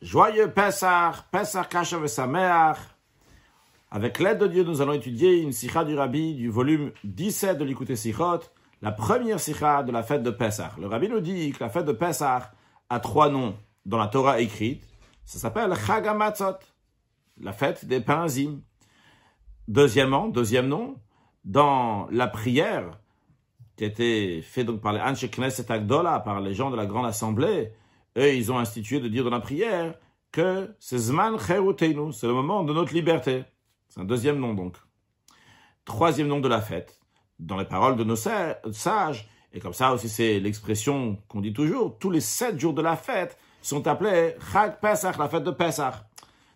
Joyeux Pessah, Pessah Kashav Sameach. Avec l'aide de Dieu, nous allons étudier une sikha du Rabbi du volume 17 de l'Ikouté Sikhot, la première sikha de la fête de Pessah. Le Rabbi nous dit que la fête de Pessah a trois noms dans la Torah écrite. Ça s'appelle Chagamatzot, la fête des pains Deuxièmement, deuxième nom, dans la prière qui a été faite donc par les Anshe Knesset Agdola, par les gens de la grande assemblée, eux, ils ont institué de dire dans la prière que c'est Zman Cheruteinu, c'est le moment de notre liberté. C'est un deuxième nom donc. Troisième nom de la fête, dans les paroles de nos sages, et comme ça aussi c'est l'expression qu'on dit toujours, tous les sept jours de la fête sont appelés Chag Pesach, la fête de Pesach.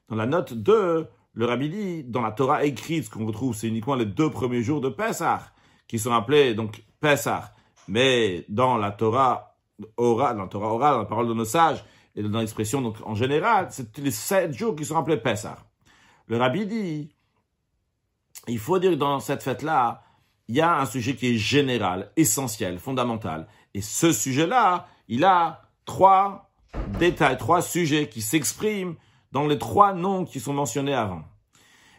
Dans la note 2, le Rabbi dit, dans la Torah écrite, ce qu'on retrouve, c'est uniquement les deux premiers jours de Pesach, qui sont appelés donc Pesach. Mais dans la Torah oral, dans la Torah orale, dans la parole de nos sages, et dans l'expression donc en général, c'est les sept jours qui sont appelés Pessah. Le rabbi dit, il faut dire que dans cette fête-là, il y a un sujet qui est général, essentiel, fondamental. Et ce sujet-là, il a trois détails, trois sujets qui s'expriment dans les trois noms qui sont mentionnés avant.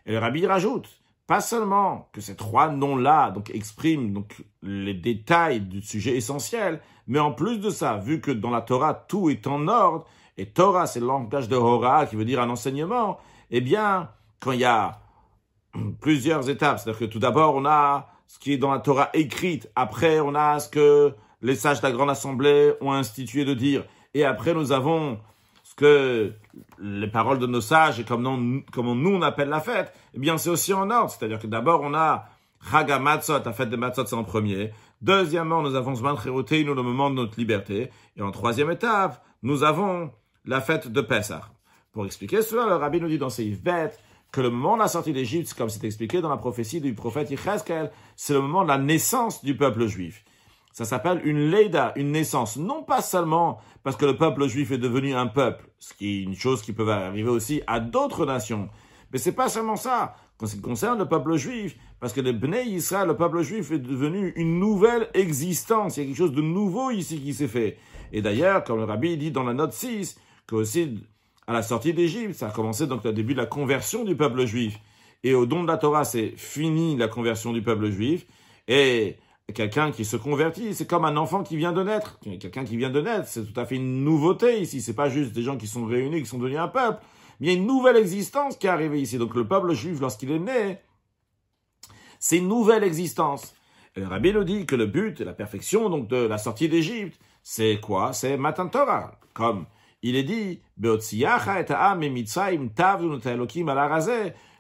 Et le rabbi rajoute, pas seulement que ces trois noms-là donc expriment donc les détails du sujet essentiel, mais en plus de ça, vu que dans la Torah tout est en ordre, et Torah c'est le langage de Hora qui veut dire un enseignement, eh bien quand il y a plusieurs étapes, c'est-à-dire que tout d'abord on a ce qui est dans la Torah écrite, après on a ce que les sages de la grande assemblée ont institué de dire, et après nous avons ce que les paroles de nos sages et comment nous, nous on appelle la fête, eh bien c'est aussi en ordre. C'est-à-dire que d'abord on a Chaga Matzot, la fête des Matzot c'est en premier. Deuxièmement, nous avons Zman nous le moment de notre liberté. Et en troisième étape, nous avons la fête de Pessah. Pour expliquer cela, le rabbi nous dit dans ses bêtes que le moment de la sortie d'Égypte, comme c'est expliqué dans la prophétie du prophète Yecheskel, c'est le moment de la naissance du peuple juif. Ça s'appelle une Leida, une naissance. Non pas seulement parce que le peuple juif est devenu un peuple, ce qui est une chose qui peut arriver aussi à d'autres nations. Mais c'est pas seulement ça. Quand qui concerne le peuple juif, parce que le Bnei Israël, le peuple juif est devenu une nouvelle existence. Il y a quelque chose de nouveau ici qui s'est fait. Et d'ailleurs, comme le rabbi dit dans la note 6, que aussi à la sortie d'Égypte, ça a commencé donc le début de la conversion du peuple juif. Et au don de la Torah, c'est fini la conversion du peuple juif. Et quelqu'un qui se convertit, c'est comme un enfant qui vient de naître. Quelqu'un qui vient de naître, c'est tout à fait une nouveauté ici. C'est pas juste des gens qui sont réunis, qui sont devenus un peuple. Mais il y a une nouvelle existence qui est arrivée ici. Donc le peuple juif, lorsqu'il est né, c'est une nouvelle existence. Et le rabbi nous dit que le but, la perfection donc de la sortie d'Égypte, c'est quoi? C'est Matan Torah. Comme il est dit,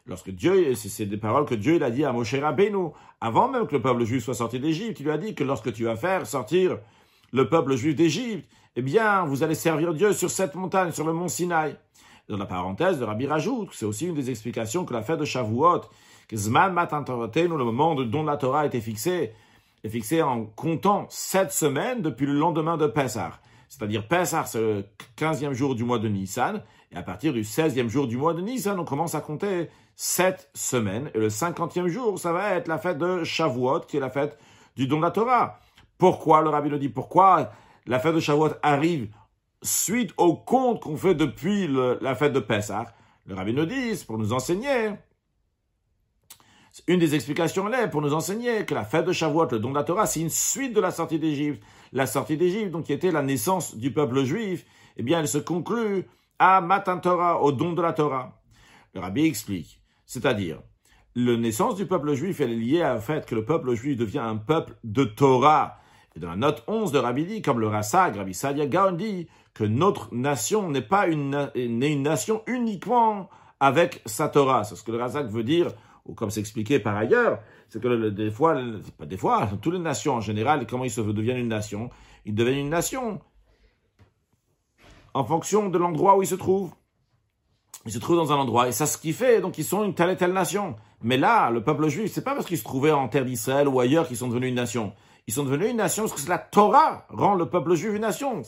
Lorsque Dieu, c'est des paroles que Dieu a dit à Moshe Rabbeinu, avant même que le peuple juif soit sorti d'Égypte, il lui a dit que lorsque tu vas faire sortir le peuple juif d'Égypte, eh bien, vous allez servir Dieu sur cette montagne, sur le mont Sinaï. Dans la parenthèse, le Rabbi rajoute, c'est aussi une des explications que la fête de Shavuot, que Zman Matan le moment dont la Torah a été fixée, est fixé en comptant sept semaines depuis le lendemain de Pessah. C'est-à-dire Pessah, c'est le quinzième jour du mois de Nissan, et à partir du seizième jour du mois de Nissan, on commence à compter sept semaines. Et le cinquantième jour, ça va être la fête de Shavuot, qui est la fête du don de la Torah. Pourquoi, le rabbi nous dit, pourquoi la fête de Shavuot arrive suite au compte qu'on fait depuis la fête de Pessah? Le rabbi nous dit, c'est pour nous enseigner. Une des explications là pour nous enseigner que la fête de Shavuot, le don de la Torah, c'est une suite de la sortie d'Égypte. La sortie d'Égypte, donc qui était la naissance du peuple juif, eh bien, elle se conclut à Matan Torah, au don de la Torah. Le rabbi explique. C'est-à-dire, la naissance du peuple juif, est liée au fait que le peuple juif devient un peuple de Torah. Et dans la note 11 de Rabbi dit, comme le Rassag, Rabbi Sadia Gaon dit, que notre nation n'est pas une, nation uniquement avec sa Torah. C'est ce que le Rassag veut dire, ou comme c'est expliqué par ailleurs, c'est que des fois, pas des fois, toutes les nations en général, comment ils se deviennent une nation? Ils deviennent une nation en fonction de l'endroit où ils se trouvent ils se trouvent dans un endroit, et ça ce qui fait, donc ils sont une telle et telle nation. Mais là, le peuple juif, c'est pas parce qu'ils se trouvaient en terre d'Israël ou ailleurs qu'ils sont devenus une nation. Ils sont devenus une nation parce que la Torah rend le peuple juif une nation.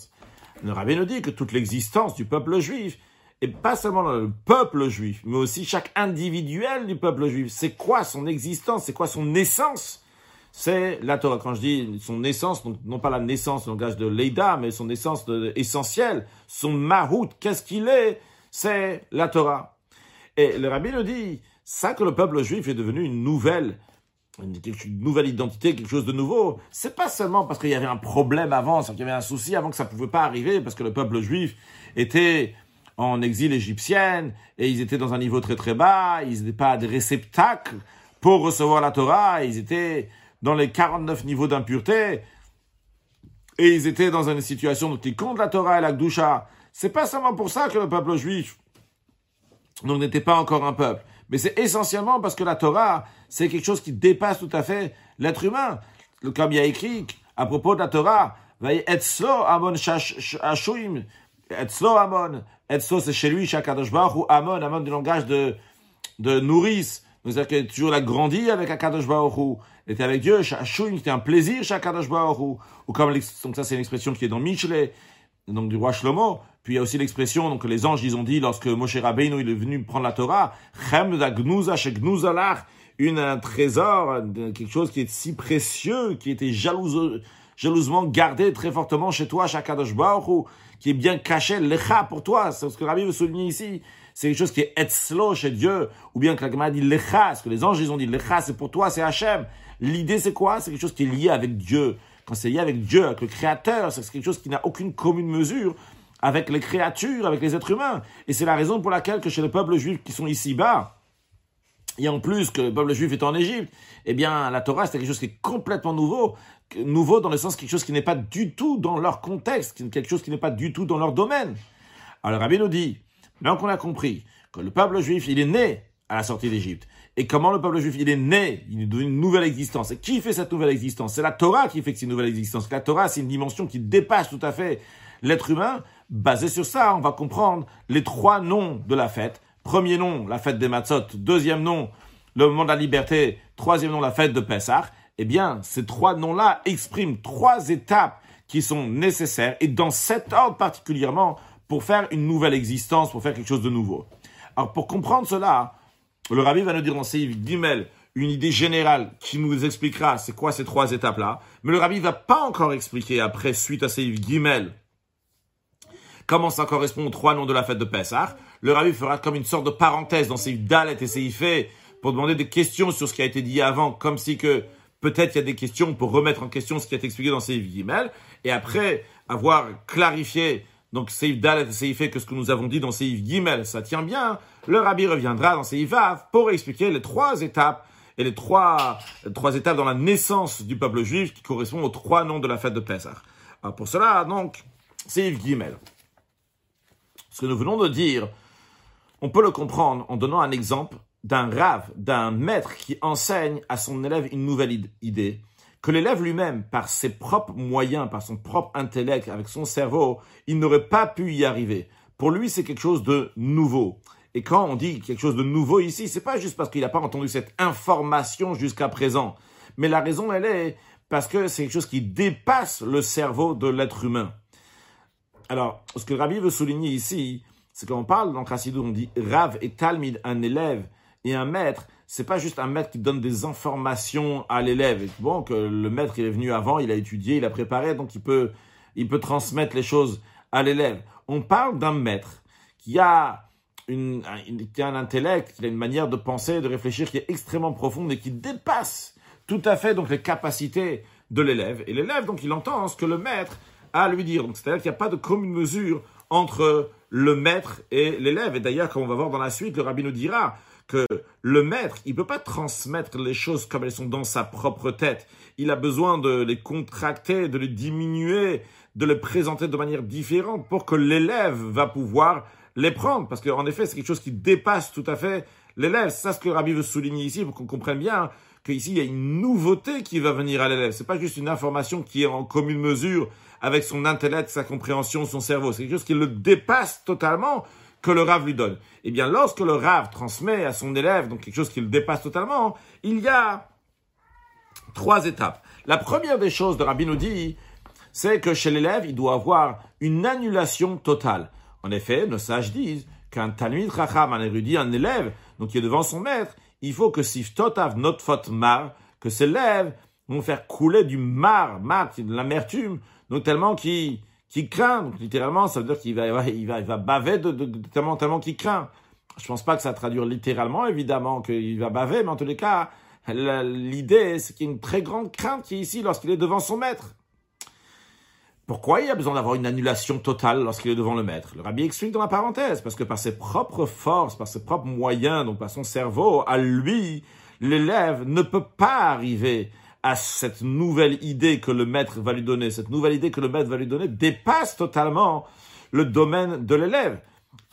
Le rabbin nous dit que toute l'existence du peuple juif, et pas seulement le peuple juif, mais aussi chaque individuel du peuple juif, c'est quoi son existence, c'est quoi son essence? C'est la Torah. Quand je dis son naissance, non pas la naissance, le langage de Leida, mais son naissance essentielle, son mahout, qu'est-ce qu'il est? C'est la Torah. Et le rabbi nous dit, ça que le peuple juif est devenu une nouvelle, une, nouvelle identité, quelque chose de nouveau, c'est pas seulement parce qu'il y avait un problème avant, qu'il y avait un souci avant que ça pouvait pas arriver, parce que le peuple juif était en exil égyptien, et ils étaient dans un niveau très très bas, ils n'étaient pas des réceptacles pour recevoir la Torah, ils étaient dans les 49 niveaux d'impureté, et ils étaient dans une situation dont ils comptent la Torah et la Gdusha. C'est pas seulement pour ça que le peuple juif n'était pas encore un peuple, mais c'est essentiellement parce que la Torah, c'est quelque chose qui dépasse tout à fait l'être humain. Comme il y a écrit à propos de la Torah, Etzlo Amon Ashuim, Etzlo Amon, Etzlo c'est chez lui, Shakadosh ou Amon, Amon du langage de, nourrice, c'est-à-dire qu'il toujours grandi avec Akadosh Baruch il était avec Dieu, Shachouim, c'était un plaisir, Shakadosh Baruch Ou comme, donc ça c'est une expression qui est dans Michelet, donc du roi Shlomo. Puis il y a aussi l'expression, donc les anges, ils ont dit, lorsque Moshe Rabbeinu, il est venu prendre la Torah, une, un trésor, quelque chose qui est si précieux, qui était jalouse, jalousement gardé très fortement chez toi, Shakadosh Baruch qui est bien caché, lecha pour toi. C'est ce que Rabbi veut souligner ici c'est quelque chose qui est etzlo chez Dieu, ou bien que la dit lecha, ce que les anges ils ont dit lecha, c'est pour toi, c'est Hachem. L'idée c'est quoi? C'est quelque chose qui est lié avec Dieu. Quand c'est lié avec Dieu, avec le Créateur, c'est quelque chose qui n'a aucune commune mesure avec les créatures, avec les êtres humains. Et c'est la raison pour laquelle que chez les peuples juifs qui sont ici-bas, et en plus que le peuple juif est en Égypte, eh bien la Torah c'est quelque chose qui est complètement nouveau, nouveau dans le sens quelque chose qui n'est pas du tout dans leur contexte, quelque chose qui n'est pas du tout dans leur domaine. Alors Rabbi nous dit, Maintenant qu'on a compris que le peuple juif, il est né à la sortie d'Égypte. Et comment le peuple juif, il est né, il est une nouvelle existence. Et qui fait cette nouvelle existence? C'est la Torah qui fait que c'est une nouvelle existence. La Torah, c'est une dimension qui dépasse tout à fait l'être humain. Basé sur ça, on va comprendre les trois noms de la fête. Premier nom, la fête des Matzot. Deuxième nom, le moment de la liberté. Troisième nom, la fête de Pessah. Eh bien, ces trois noms-là expriment trois étapes qui sont nécessaires. Et dans cet ordre particulièrement, pour faire une nouvelle existence, pour faire quelque chose de nouveau. Alors pour comprendre cela, le rabbi va nous dire dans Seif Gimel une idée générale qui nous expliquera c'est quoi ces trois étapes-là. Mais le rabbi va pas encore expliquer après, suite à Seif Gimel, comment ça correspond aux trois noms de la fête de Pessah. Le rabbi fera comme une sorte de parenthèse dans Seif Dalet et Seif pour demander des questions sur ce qui a été dit avant, comme si que peut-être il y a des questions pour remettre en question ce qui a été expliqué dans Seif Gimel. Et après avoir clarifié donc Seif Dalet et fait que ce que nous avons dit dans Seif Gimel, ça tient bien. Le rabbi reviendra dans Seif Vav pour expliquer les trois étapes et les trois, étapes dans la naissance du peuple juif qui correspondent aux trois noms de la fête de Pessah. Alors pour cela, donc, Seif Gimel. Ce que nous venons de dire, on peut le comprendre en donnant un exemple d'un rave, d'un maître qui enseigne à son élève une nouvelle idée que l'élève lui-même, par ses propres moyens, par son propre intellect, avec son cerveau, il n'aurait pas pu y arriver. Pour lui, c'est quelque chose de nouveau. Et quand on dit quelque chose de nouveau ici, c'est pas juste parce qu'il n'a pas entendu cette information jusqu'à présent. Mais la raison, elle est parce que c'est quelque chose qui dépasse le cerveau de l'être humain. Alors, ce que Rabbi veut souligner ici, c'est qu'on parle dans Chassidou, on dit Rav et Talmid, un élève et un maître, c'est pas juste un maître qui donne des informations à l'élève. Bon, que le maître il est venu avant, il a étudié, il a préparé, donc il peut, il peut transmettre les choses à l'élève. On parle d'un maître qui a une, qui a un intellect, qui a une manière de penser, de réfléchir qui est extrêmement profonde et qui dépasse tout à fait donc les capacités de l'élève. Et l'élève donc il entend ce que le maître à lui dire. Donc c'est-à-dire qu'il n'y a pas de commune mesure entre le maître et l'élève. Et d'ailleurs, comme on va voir dans la suite, le rabbin nous dira que le maître, il peut pas transmettre les choses comme elles sont dans sa propre tête. Il a besoin de les contracter, de les diminuer, de les présenter de manière différente pour que l'élève va pouvoir les prendre. Parce qu'en effet, c'est quelque chose qui dépasse tout à fait l'élève. C'est ça ce que Rabbi veut souligner ici pour qu'on comprenne bien qu'ici, il y a une nouveauté qui va venir à l'élève. C'est pas juste une information qui est en commune mesure avec son intellect, sa compréhension, son cerveau. C'est quelque chose qui le dépasse totalement que le Rav lui donne. Eh bien, lorsque le Rav transmet à son élève, donc quelque chose qui le dépasse totalement, il y a trois étapes. La première des choses de Rabbi nous dit, c'est que chez l'élève, il doit avoir une annulation totale. En effet, nos sages disent qu'un Talmud Chacham, un érudit, un élève, donc qui est devant son maître, il faut que Siftotav Notfot Mar, que cet élève, vont faire couler du mar, mar, de l'amertume, donc tellement qu'il qui craint. Littéralement, ça veut dire qu'il va, il va, il va baver de, de, tellement, tellement qu'il craint. Je pense pas que ça traduire littéralement, évidemment, qu'il va baver, mais en tous les cas, l'idée, c'est qu'il y a une très grande crainte qui est ici lorsqu'il est devant son maître. Pourquoi il a besoin d'avoir une annulation totale lorsqu'il est devant le maître? Le rabbi explique dans la parenthèse, parce que par ses propres forces, par ses propres moyens, donc par son cerveau, à lui, l'élève ne peut pas arriver à cette nouvelle idée que le maître va lui donner. Cette nouvelle idée que le maître va lui donner dépasse totalement le domaine de l'élève.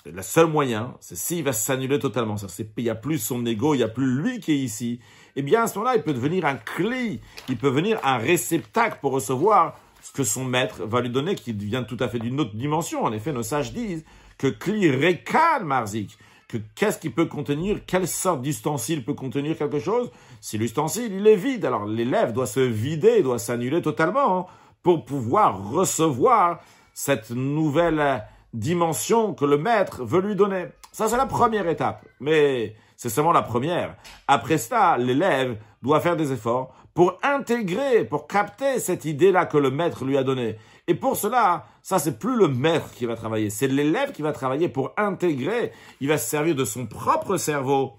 Le seul moyen, c'est s'il va s'annuler totalement. Il n'y a plus son ego, il n'y a plus lui qui est ici. Eh bien, à ce moment-là, il peut devenir un clé, il peut devenir un réceptacle pour recevoir ce que son maître va lui donner, qui vient tout à fait d'une autre dimension. En effet, nos sages disent que Kli Rekan Marzik, que qu'est-ce qui peut contenir, quelle sorte d'ustensile peut contenir quelque chose, si l'ustensile, il est vide. Alors l'élève doit se vider, doit s'annuler totalement hein, pour pouvoir recevoir cette nouvelle dimension que le maître veut lui donner. Ça, c'est la première étape. Mais c'est seulement la première. Après ça, l'élève doit faire des efforts pour intégrer, pour capter cette idée-là que le maître lui a donnée. Et pour cela, ça c'est plus le maître qui va travailler, c'est l'élève qui va travailler pour intégrer, il va se servir de son propre cerveau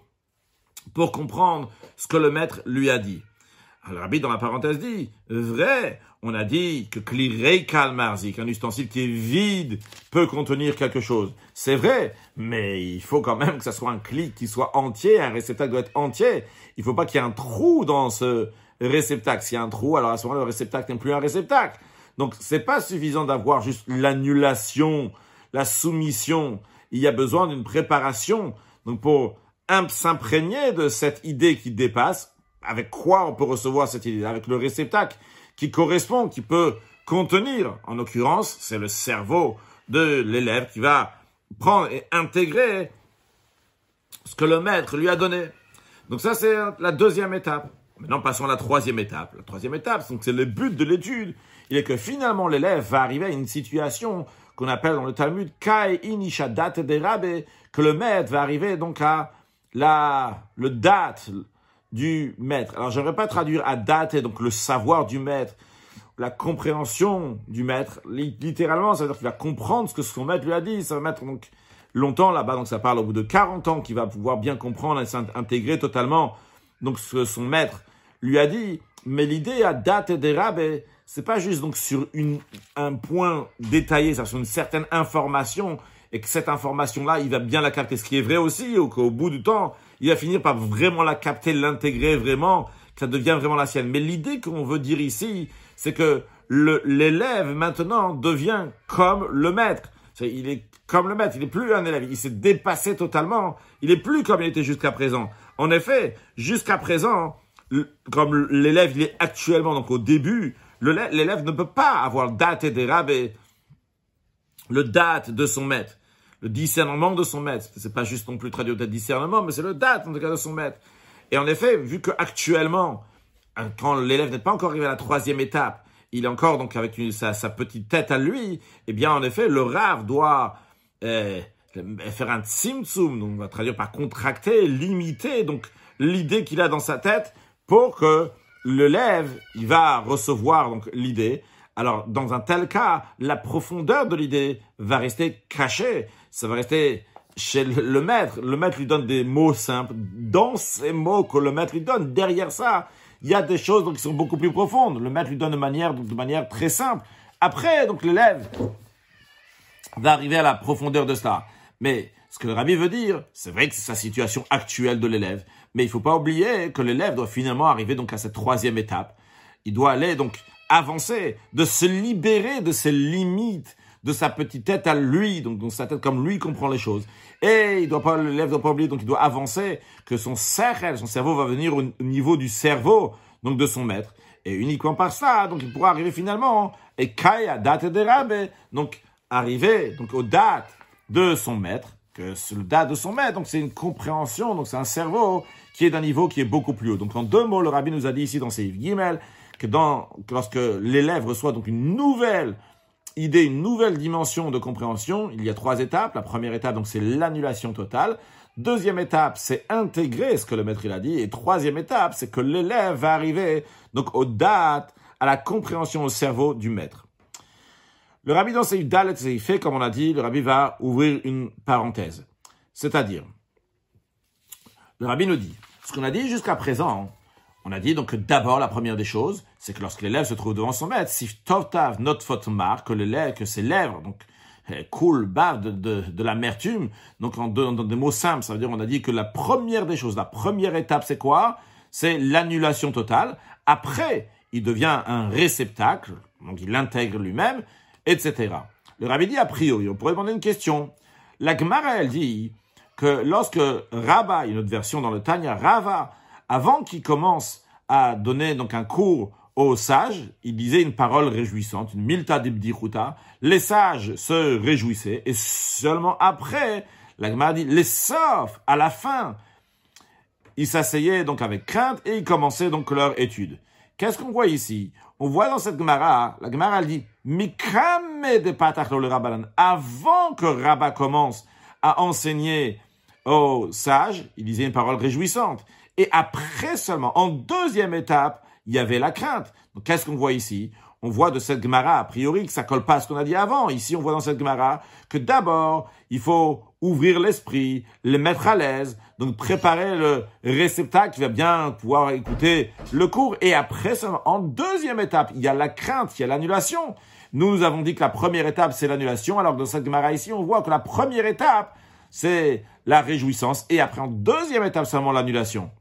pour comprendre ce que le maître lui a dit. Alors, Rabbi, dans la parenthèse, dit, vrai, on a dit que klirei kalmarzik, un ustensile qui est vide, peut contenir quelque chose. C'est vrai, mais il faut quand même que ça soit un clic qui soit entier, un réceptacle doit être entier. Il faut pas qu'il y ait un trou dans ce réceptacle. S'il y a un trou, alors à ce moment-là, le réceptacle n'est plus un réceptacle. Donc, c'est pas suffisant d'avoir juste l'annulation, la soumission. Il y a besoin d'une préparation. Donc, pour s'imprégner de cette idée qui dépasse, avec quoi on peut recevoir cette idée? Avec le réceptacle qui correspond, qui peut contenir. En l'occurrence, c'est le cerveau de l'élève qui va prendre et intégrer ce que le maître lui a donné. Donc ça, c'est la deuxième étape. Maintenant, passons à la troisième étape. La troisième étape, c'est le but de l'étude. Il est que finalement, l'élève va arriver à une situation qu'on appelle dans le Talmud Kai Inishadat de que le maître va arriver donc à la, le date du maître. Alors, j'aimerais pas traduire à date, donc le savoir du maître, la compréhension du maître. Littéralement, ça veut dire qu'il va comprendre ce que son maître lui a dit. Ça va mettre donc longtemps là-bas, donc ça parle au bout de 40 ans qu'il va pouvoir bien comprendre et s'intégrer totalement donc ce que son maître lui a dit. Mais l'idée à date des rabais, c'est pas juste donc sur une, un point détaillé, c'est sur une certaine information, et que cette information-là, il va bien la capter. Ce qui est vrai aussi, ou qu'au bout du temps, il va finir par vraiment la capter, l'intégrer vraiment, que ça devient vraiment la sienne. Mais l'idée qu'on veut dire ici, c'est que l'élève maintenant devient comme le maître. Il est comme le maître, il n'est plus un élève, il s'est dépassé totalement, il n'est plus comme il était jusqu'à présent. En effet, jusqu'à présent, comme l'élève est actuellement, donc au début, l'élève ne peut pas avoir date et rabais, le date de son maître, le discernement de son maître. C'est pas juste non plus traduit au discernement, mais c'est le date en tout cas de son maître. Et en effet, vu que actuellement, hein, quand l'élève n'est pas encore arrivé à la troisième étape, il est encore donc avec sa, petite tête à lui, eh bien en effet, le rave doit euh, faire un tzimtzum, donc on va traduire par contracter, limiter, donc l'idée qu'il a dans sa tête pour que l'élève, il va recevoir donc l'idée. Alors, dans un tel cas, la profondeur de l'idée va rester cachée. Ça va rester chez le maître. Le maître lui donne des mots simples. Dans ces mots que le maître lui donne, derrière ça, il y a des choses qui sont beaucoup plus profondes. Le maître lui donne de manière, de manière très simple. Après, donc, l'élève va arriver à la profondeur de cela. Mais ce que le rabbi veut dire, c'est vrai que c'est sa situation actuelle de l'élève. Mais il faut pas oublier que l'élève doit finalement arriver donc à cette troisième étape. Il doit aller donc avancer, de se libérer de ses limites, de sa petite tête à lui, donc dans sa tête comme lui comprend les choses. Et il doit pas, l'élève doit pas oublier, donc il doit avancer, que son cerveau, son cerveau va venir au niveau du cerveau, donc de son maître. Et uniquement par ça, donc il pourra arriver finalement, et kaya date de rabbe, donc arriver, donc aux dates de son maître, que le date de son maître, donc c'est une compréhension, donc c'est un cerveau qui est d'un niveau qui est beaucoup plus haut. Donc en deux mots, le rabbi nous a dit ici dans ses Gimel que, dans, que lorsque l'élève reçoit donc une nouvelle idée, une nouvelle dimension de compréhension. Il y a trois étapes. La première étape, donc, c'est l'annulation totale. Deuxième étape, c'est intégrer ce que le maître il a dit. Et troisième étape, c'est que l'élève va arriver donc aux dates, à la compréhension au cerveau du maître. Le rabbi dans ses dalet il fait, comme on a dit, le rabbi va ouvrir une parenthèse. C'est-à-dire, le rabbi nous dit, ce qu'on a dit jusqu'à présent, on a dit donc que d'abord, la première des choses, c'est que lorsque l'élève se trouve devant son maître, si tovtav not fotmar, que l'élève, que ses lèvres, donc, eh, coulent, bavent de, de, de l'amertume, donc en, dans des mots simples, ça veut dire, on a dit que la première des choses, la première étape, c'est quoi? C'est l'annulation totale. Après, il devient un réceptacle, donc il l'intègre lui-même, etc. Le rabbi dit a priori, on pourrait demander une question. La Gemara, elle dit que lorsque Rabba, une autre version dans le Tanya, Rava, avant qu'il commence à donner donc un cours aux sages, il disait une parole réjouissante, une milta d'ibdichuta. Les sages se réjouissaient et seulement après, la Gemara dit, les sauf à la fin, ils s'asseyaient donc avec crainte et ils commençaient donc leur étude. Qu'est-ce qu'on voit ici? On voit dans cette Gemara, la Gemara dit, de le Rabbanan, avant que Rabba commence à enseigner aux sages, il disait une parole réjouissante. Et après seulement, en deuxième étape, il y avait la crainte. Donc, qu'est-ce qu'on voit ici? On voit de cette Gemara, a priori, que ça colle pas à ce qu'on a dit avant. Ici, on voit dans cette Gemara que d'abord, il faut ouvrir l'esprit, le mettre à l'aise, donc préparer le réceptacle qui va bien pouvoir écouter le cours. Et après seulement, en deuxième étape, il y a la crainte, il y a l'annulation. Nous, nous avons dit que la première étape, c'est l'annulation, alors que dans cette Gemara ici, on voit que la première étape, c'est la réjouissance, et après, en deuxième étape, seulement l'annulation.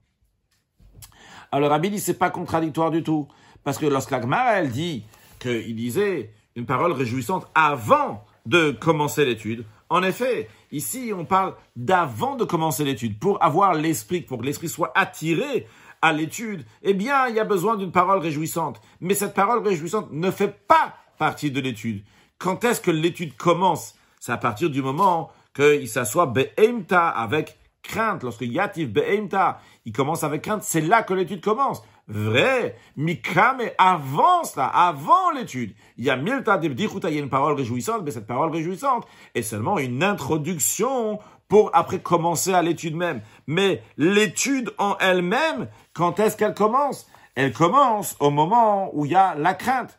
Alors, Rabbi dit, c'est pas contradictoire du tout. Parce que lorsque la elle dit qu'il disait une parole réjouissante avant de commencer l'étude, en effet, ici, on parle d'avant de commencer l'étude. Pour avoir l'esprit, pour que l'esprit soit attiré à l'étude, eh bien, il y a besoin d'une parole réjouissante. Mais cette parole réjouissante ne fait pas partie de l'étude. Quand est-ce que l'étude commence? C'est à partir du moment qu'il s'assoit be'emta avec crainte. Lorsque yatif be'emta, il commence avec crainte, c'est là que l'étude commence. Vrai, mikame avance là, avant l'étude. Il y a milta de il y a une parole réjouissante, mais cette parole réjouissante est seulement une introduction pour après commencer à l'étude même. Mais l'étude en elle-même, quand est-ce qu'elle commence? Elle commence au moment où il y a la crainte.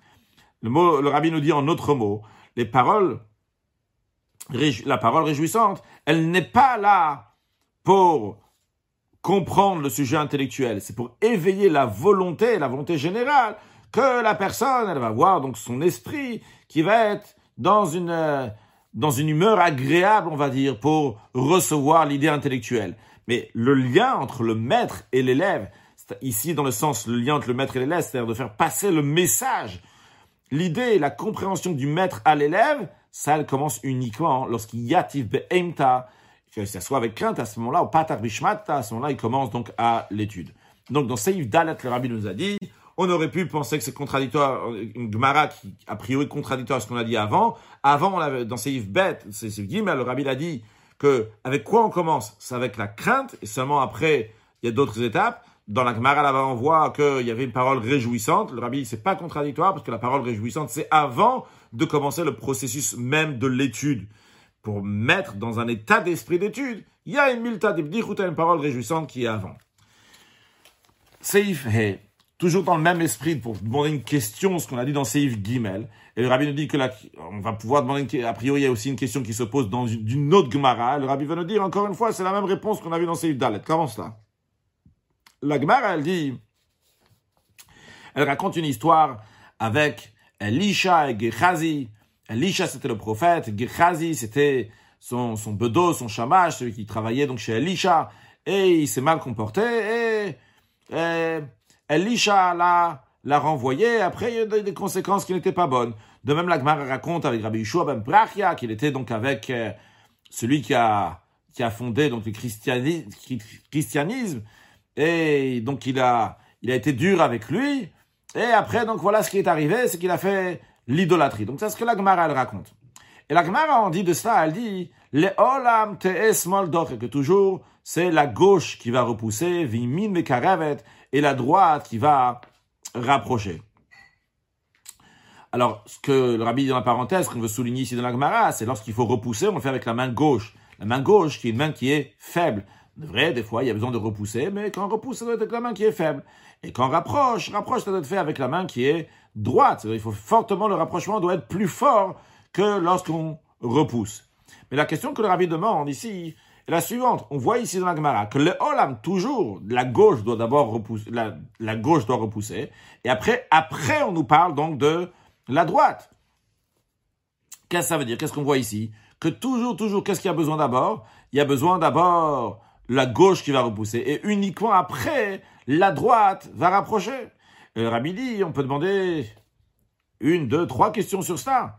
Le, mot, le rabbi nous dit en autre mot, les paroles, la parole réjouissante, elle n'est pas là pour comprendre le sujet intellectuel, c'est pour éveiller la volonté, la volonté générale, que la personne, elle va voir donc son esprit qui va être dans une, dans une humeur agréable, on va dire, pour recevoir l'idée intellectuelle. Mais le lien entre le maître et l'élève, ici dans le sens le lien entre le maître et l'élève, c'est-à-dire de faire passer le message L'idée, la compréhension du maître à l'élève, ça, elle commence uniquement lorsqu'il yatif be'emta, que ce soit avec crainte à ce moment-là, ou patar bishmata, à ce moment-là, il commence donc à l'étude. Donc, dans Seif Dalet, le rabbi nous a dit, on aurait pu penser que c'est contradictoire, une Gemara qui, a priori, contradictoire à ce qu'on a dit avant. Avant, on avait, dans Seif Bet, Seif Gimel, le rabbi a dit que, avec quoi on commence? C'est avec la crainte, et seulement après, il y a d'autres étapes. Dans la Gemara, là-bas, on voit qu'il y avait une parole réjouissante. Le rabbi, c'est pas contradictoire parce que la parole réjouissante, c'est avant de commencer le processus même de l'étude. Pour mettre dans un état d'esprit d'étude, il y a une milta de une parole réjouissante qui est avant. Seif toujours dans le même esprit pour demander une question, ce qu'on a dit dans Seif Gimel. Et le rabbi nous dit que là, on va pouvoir demander, a priori, il y a aussi une question qui se pose dans une autre Gemara. Le rabbi va nous dire, encore une fois, c'est la même réponse qu'on a vu dans Seif Dalet. Comment cela? La Gemara, elle dit, elle raconte une histoire avec Elisha et Gehazi. Elisha, c'était le prophète. Gehazi, c'était son, son bedo, son chamash, celui qui travaillait donc chez Elisha. Et il s'est mal comporté et, Elisha l'a, l'a renvoyé. Après, il y a des, des conséquences qui n'étaient pas bonnes. De même, la Gemara raconte avec Rabbi Yeshua ben Brachia, qu'il était donc avec euh, celui qui a, qui a fondé donc le christianisme et donc il a, il a été dur avec lui. Et après, donc voilà ce qui est arrivé, c'est qu'il a fait l'idolâtrie. Donc c'est ce que la Gemara, elle raconte. Et la Gemara, on dit de ça, elle dit, le olam te'es moldoch, que toujours, c'est la gauche qui va repousser, vimin et la droite qui va rapprocher. Alors, ce que le rabbi dit dans la parenthèse, qu'on veut souligner ici dans la Gemara, c'est lorsqu'il faut repousser, on le fait avec la main gauche. La main gauche, qui est une main qui est faible. Vrai, des fois, il y a besoin de repousser, mais quand on repousse, ça doit être avec la main qui est faible. Et quand on rapproche, rapproche, ça doit être fait avec la main qui est droite. Il faut fortement, le rapprochement doit être plus fort que lorsqu'on repousse. Mais la question que le rabbi demande ici est la suivante. On voit ici dans la Gemara que le Olam, toujours, la gauche doit d'abord repousser, la, gauche doit repousser. Et après, après, on nous parle donc de la droite. Qu'est-ce que ça veut dire? Qu'est-ce qu'on voit ici? Que toujours, toujours, qu'est-ce qu'il y a besoin d'abord? Il y a besoin d'abord la gauche qui va repousser. Et uniquement après, la droite va rapprocher. Et Rabbi dit, on peut demander une, deux, trois questions sur ça.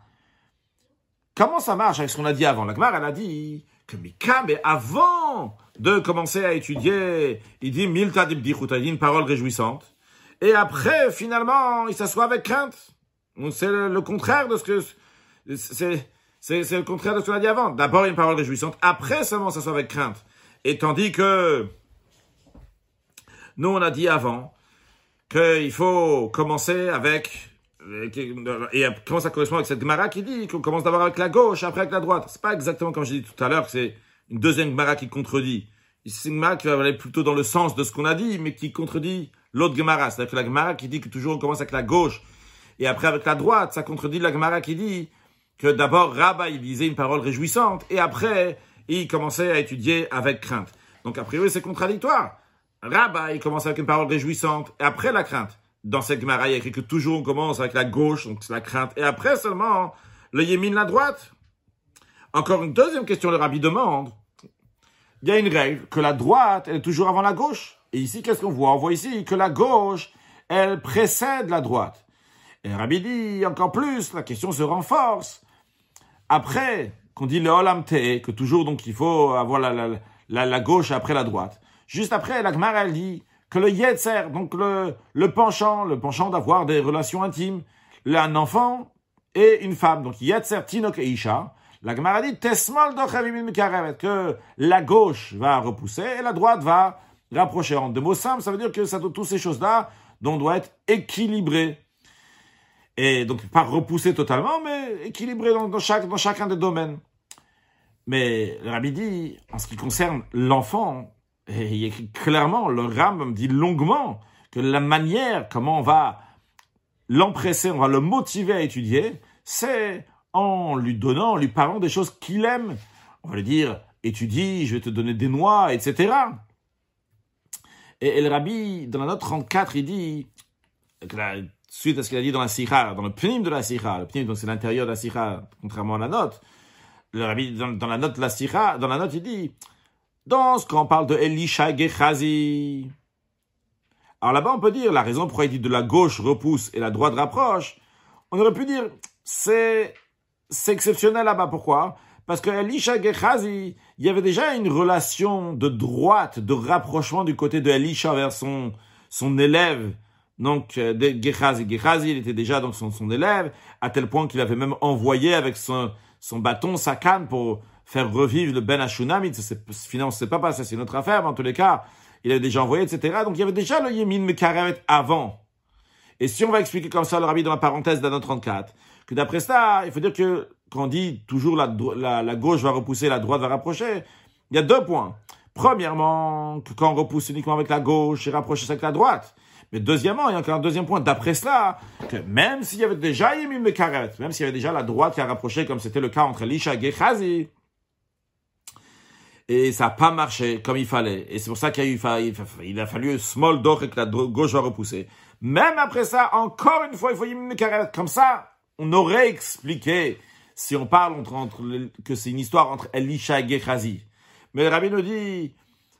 Comment ça marche avec ce qu'on a dit avant? La Gemara, elle a dit que Mika, mais avant de commencer à étudier, il dit Milta il dit une parole réjouissante. Et après, finalement, il s'assoit avec crainte. C'est le, contraire de ce que, c'est, c'est, le contraire de ce qu'on a dit avant. D'abord, une parole réjouissante. Après seulement, s'assoit avec crainte. Et tandis que, nous, on a dit avant qu'il faut commencer avec et comment ça correspond avec cette Gemara qui dit qu'on commence d'abord avec la gauche, après avec la droite. C'est pas exactement comme j'ai dit tout à l'heure, c'est une deuxième Gemara qui contredit. C'est une Gemara qui va aller plutôt dans le sens de ce qu'on a dit, mais qui contredit l'autre Gemara. C'est-à-dire que la Gemara qui dit que toujours on commence avec la gauche et après avec la droite, ça contredit la Gemara qui dit que d'abord Rabba il disait une parole réjouissante et après il commençait à étudier avec crainte. Donc a priori c'est contradictoire. Rabba il commence avec une parole réjouissante et après la crainte dans cette Gemara, il y a écrit que toujours on commence avec la gauche, donc c'est la crainte, et après seulement le yémin, la droite. Encore une deuxième question, le rabbi demande. Il y a une règle que la droite, elle est toujours avant la gauche. Et ici, qu'est-ce qu'on voit? On voit ici que la gauche, elle précède la droite. Et le rabbi dit encore plus, la question se renforce. Après qu'on dit le olam que toujours donc il faut avoir la, la, la, gauche après la droite. Juste après, la Gemara, dit que le yetzer, donc le, le penchant, le penchant d'avoir des relations intimes, un enfant et une femme, donc yetzer, tinok et isha, la Gemara dit tesmol que la gauche va repousser et la droite va rapprocher. En deux mots simples, ça veut dire que ça, toutes ces choses-là, dont doit être équilibré. Et donc, pas repousser totalement, mais équilibré dans, chaque, dans chacun des domaines. Mais le Rabbi dit, en ce qui concerne l'enfant, et il écrit clairement, le Ram dit longuement que la manière comment on va l'empresser, on va le motiver à étudier, c'est en lui donnant, en lui parlant des choses qu'il aime. On va lui dire, étudie, je vais te donner des noix, etc. Et, le rabbi, dans la note 34, il dit, suite à ce qu'il a dit dans la Sikha, dans le pnim de la Sikha, le pnim, donc c'est l'intérieur de la Sikha, contrairement à la note, dans, la note la Sikha, dans la note, il dit, dans ce qu'on parle de Elisha Gechazi. Alors là-bas, on peut dire la raison pourquoi il dit de la gauche repousse et la droite rapproche. On aurait pu dire c'est c'est exceptionnel là-bas. Pourquoi? Parce que Elisha Gechazi, il y avait déjà une relation de droite, de rapprochement du côté de Elisha vers son son élève. Donc, euh, de. Gechazi, il était déjà donc son, élève, à tel point qu'il avait même envoyé avec son, son bâton, sa canne pour faire revivre le Ben Hashunam, finalement, c'est pas passé, c'est notre affaire, mais en tous les cas, il avait déjà envoyé, etc. Donc il y avait déjà le Yemin Mekaret avant. Et si on va expliquer comme ça le rabbi dans la parenthèse d'Anno 34, que d'après ça, il faut dire que quand on dit toujours la, la, la, gauche va repousser, la droite va rapprocher, il y a deux points. Premièrement, que quand on repousse uniquement avec la gauche, et rapproche avec la droite. Mais deuxièmement, il y a encore un deuxième point, d'après cela, que même s'il y avait déjà Yemin Mekaret, même s'il y avait déjà la droite qui a rapproché, comme c'était le cas entre Elisha et Gechazi, et ça n'a pas marché comme il fallait. Et c'est pour ça qu'il a, il a fallu small door et que la gauche va repousser. Même après ça, encore une fois, il faut y mettre Comme ça, on aurait expliqué, si on parle entre, que c'est une histoire entre Elisha et Gechazi. Mais le rabbi nous dit,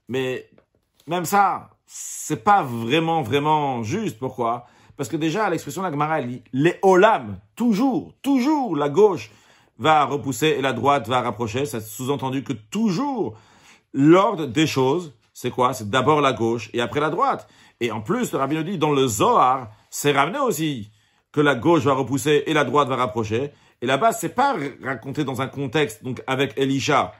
mais même ça, c'est pas vraiment, vraiment juste. Pourquoi? Parce que déjà, l'expression de la Gemara, elle dit, les olam, toujours, toujours, la gauche, va repousser et la droite va rapprocher. Ça sous-entendu que toujours l'ordre des choses, c'est quoi? C'est d'abord la gauche et après la droite. Et en plus, le rabbin nous dit, dans le Zohar, c'est ramené aussi que la gauche va repousser et la droite va rapprocher. Et là-bas, c'est pas raconté dans un contexte, donc avec Elisha.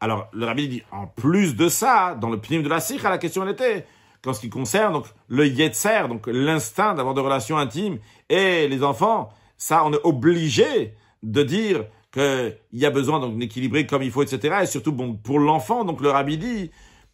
Alors, le rabbi dit, en plus de ça, dans le pnim de la sikha, la question était, qu'en ce qui concerne donc le yetzer, donc l'instinct d'avoir des relations intimes, et les enfants, ça, on est obligé de dire qu'il y a besoin d'équilibrer comme il faut, etc. Et surtout, bon, pour l'enfant, donc le rabbi dit